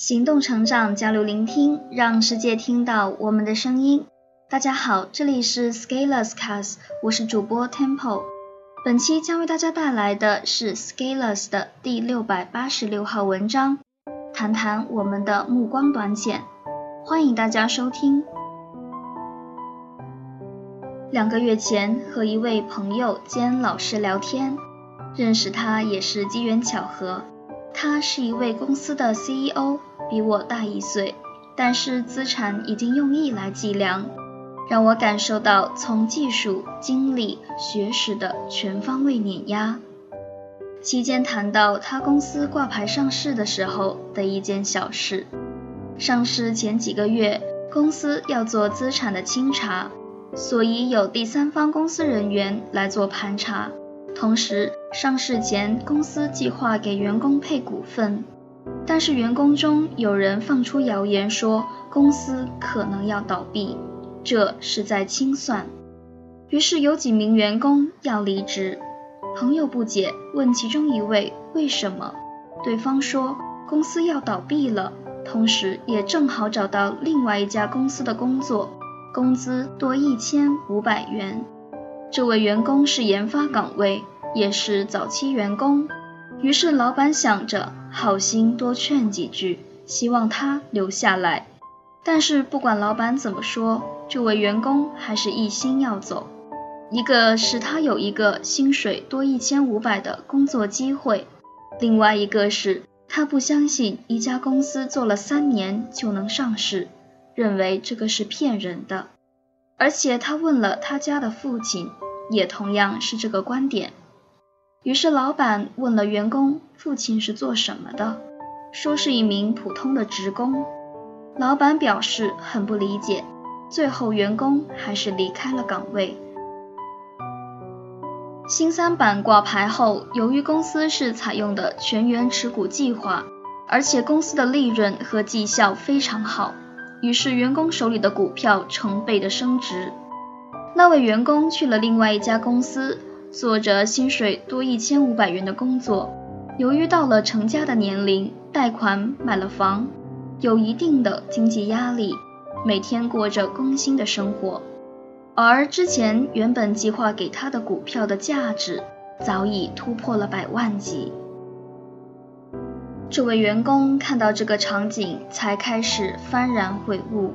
行动成长，交流聆听，让世界听到我们的声音。大家好，这里是 Scalers Cast，我是主播 Temple。本期将为大家带来的是 Scalers 的第六百八十六号文章，谈谈我们的目光短浅。欢迎大家收听。两个月前和一位朋友兼老师聊天，认识他也是机缘巧合。他是一位公司的 CEO，比我大一岁，但是资产已经用亿来计量，让我感受到从技术、经历、学识的全方位碾压。期间谈到他公司挂牌上市的时候的一件小事，上市前几个月，公司要做资产的清查，所以有第三方公司人员来做盘查。同时，上市前公司计划给员工配股份，但是员工中有人放出谣言说公司可能要倒闭，这是在清算。于是有几名员工要离职，朋友不解，问其中一位为什么，对方说公司要倒闭了，同时也正好找到另外一家公司的工作，工资多一千五百元。这位员工是研发岗位，也是早期员工，于是老板想着好心多劝几句，希望他留下来。但是不管老板怎么说，这位员工还是一心要走。一个是他有一个薪水多一千五百的工作机会，另外一个是他不相信一家公司做了三年就能上市，认为这个是骗人的。而且他问了他家的父亲，也同样是这个观点。于是老板问了员工父亲是做什么的，说是一名普通的职工。老板表示很不理解，最后员工还是离开了岗位。新三板挂牌后，由于公司是采用的全员持股计划，而且公司的利润和绩效非常好。于是，员工手里的股票成倍的升值。那位员工去了另外一家公司，做着薪水多一千五百元的工作。由于到了成家的年龄，贷款买了房，有一定的经济压力，每天过着工薪的生活。而之前原本计划给他的股票的价值，早已突破了百万级。这位员工看到这个场景，才开始幡然悔悟。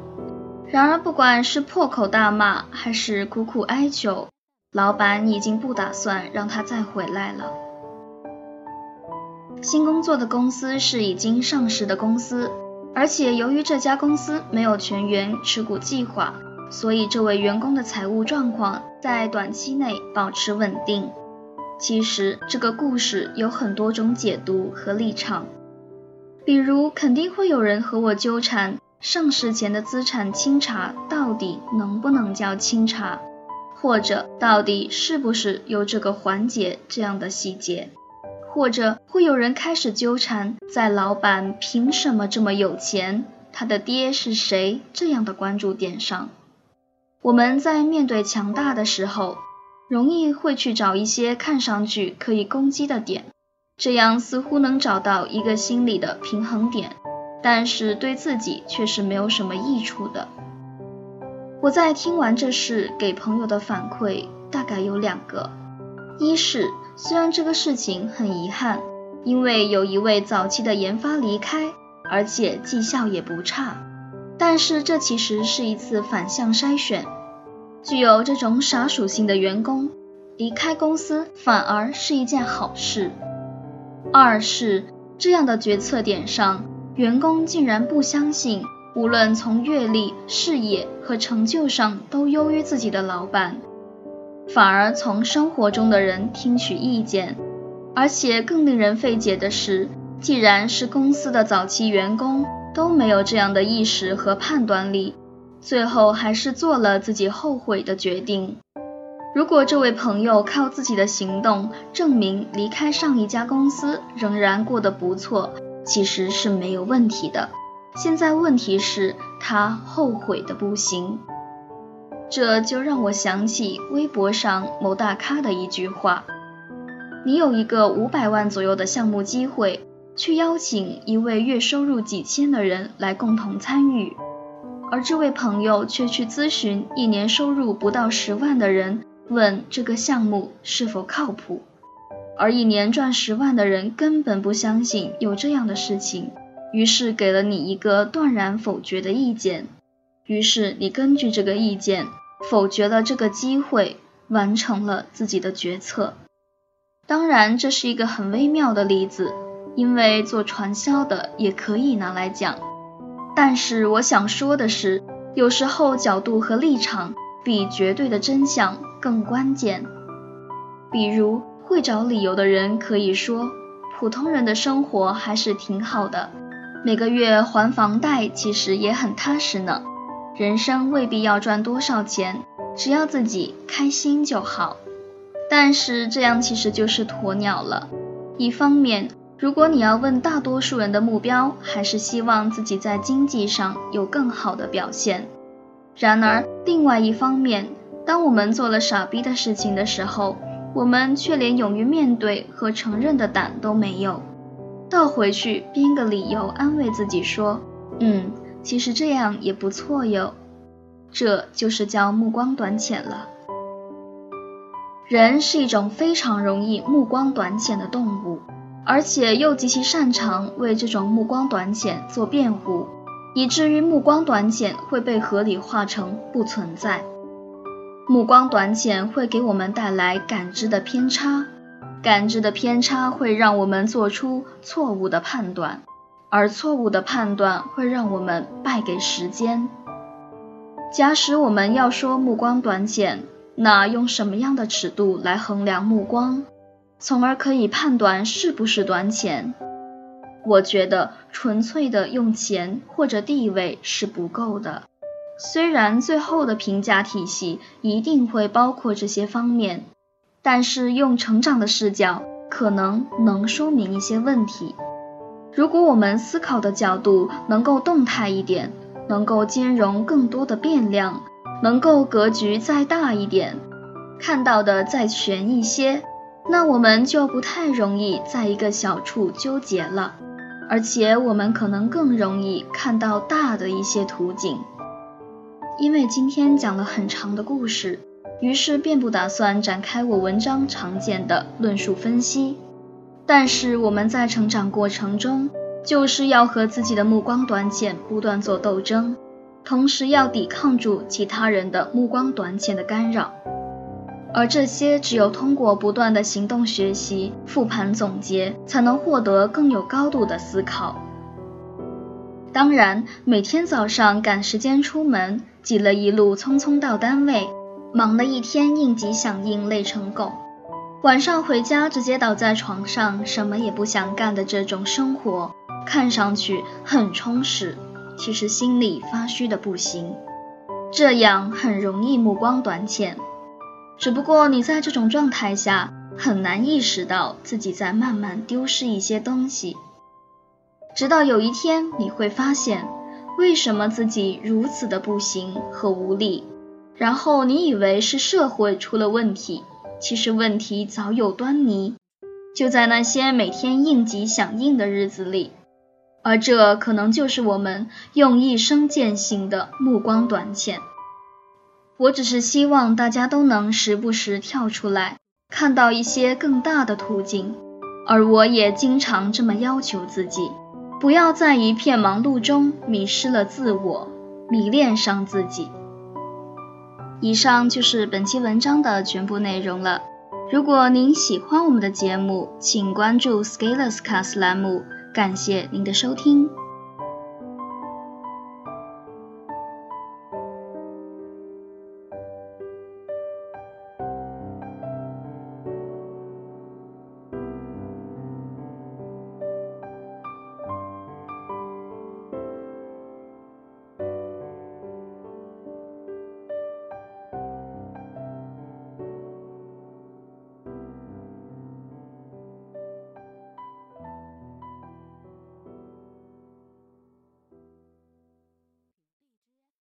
然而，不管是破口大骂，还是苦苦哀求，老板已经不打算让他再回来了。新工作的公司是已经上市的公司，而且由于这家公司没有全员持股计划，所以这位员工的财务状况在短期内保持稳定。其实，这个故事有很多种解读和立场。比如，肯定会有人和我纠缠上市前的资产清查到底能不能叫清查，或者到底是不是有这个环节这样的细节，或者会有人开始纠缠在老板凭什么这么有钱，他的爹是谁这样的关注点上。我们在面对强大的时候，容易会去找一些看上去可以攻击的点。这样似乎能找到一个心理的平衡点，但是对自己却是没有什么益处的。我在听完这事给朋友的反馈大概有两个：一是虽然这个事情很遗憾，因为有一位早期的研发离开，而且绩效也不差，但是这其实是一次反向筛选，具有这种傻属性的员工离开公司反而是一件好事。二是这样的决策点上，员工竟然不相信，无论从阅历、视野和成就上都优于自己的老板，反而从生活中的人听取意见。而且更令人费解的是，既然是公司的早期员工都没有这样的意识和判断力，最后还是做了自己后悔的决定。如果这位朋友靠自己的行动证明离开上一家公司仍然过得不错，其实是没有问题的。现在问题是，他后悔的不行。这就让我想起微博上某大咖的一句话：“你有一个五百万左右的项目机会，去邀请一位月收入几千的人来共同参与，而这位朋友却去咨询一年收入不到十万的人，问这个项目是否靠谱。而一年赚十万的人根本不相信有这样的事情，于是给了你一个断然否决的意见。于是你根据这个意见否决了这个机会，完成了自己的决策。当然，这是一个很微妙的例子，因为做传销的也可以拿来讲。但是我想说的是，有时候角度和立场比绝对的真相更关键。比如，会找理由的人可以说，普通人的生活还是挺好的，每个月还房贷其实也很踏实呢。人生未必要赚多少钱，只要自己开心就好。但是这样其实就是鸵鸟了。一方面，如果你要问大多数人的目标，还是希望自己在经济上有更好的表现。然而，另外一方面，当我们做了傻逼的事情的时候，我们却连勇于面对和承认的胆都没有。倒回去编个理由安慰自己说：“嗯，其实这样也不错哟。”这就是叫目光短浅了。人是一种非常容易目光短浅的动物，而且又极其擅长为这种目光短浅做辩护，以至于目光短浅会被合理化成不存在。目光短浅会给我们带来感知的偏差，感知的偏差会让我们做出错误的判断，而错误的判断会让我们败给时间。假使我们要说目光短浅，那用什么样的尺度来衡量目光，从而可以判断是不是短浅？我觉得纯粹的用钱或者地位是不够的。虽然最后的评价体系一定会包括这些方面，但是用成长的视角可能能说明一些问题。如果我们思考的角度能够动态一点，能够兼容更多的变量。能够格局再大一点，看到的再全一些，那我们就不太容易在一个小处纠结了，而且我们可能更容易看到大的一些图景。因为今天讲了很长的故事，于是便不打算展开我文章常见的论述分析。但是我们在成长过程中，就是要和自己的目光短浅不断做斗争。同时要抵抗住其他人的目光短浅的干扰，而这些只有通过不断的行动学习、复盘总结，才能获得更有高度的思考。当然，每天早上赶时间出门，挤了一路匆匆到单位，忙了一天应急响应累成狗，晚上回家直接倒在床上，什么也不想干的这种生活，看上去很充实。其实心里发虚的不行，这样很容易目光短浅。只不过你在这种状态下很难意识到自己在慢慢丢失一些东西，直到有一天你会发现为什么自己如此的不行和无力，然后你以为是社会出了问题，其实问题早有端倪，就在那些每天应急响应的日子里。而这可能就是我们用一生践行的目光短浅。我只是希望大家都能时不时跳出来，看到一些更大的途径。而我也经常这么要求自己，不要在一片忙碌中迷失了自我，迷恋上自己。以上就是本期文章的全部内容了。如果您喜欢我们的节目，请关注 Scalers Cast 栏目。感谢您的收听。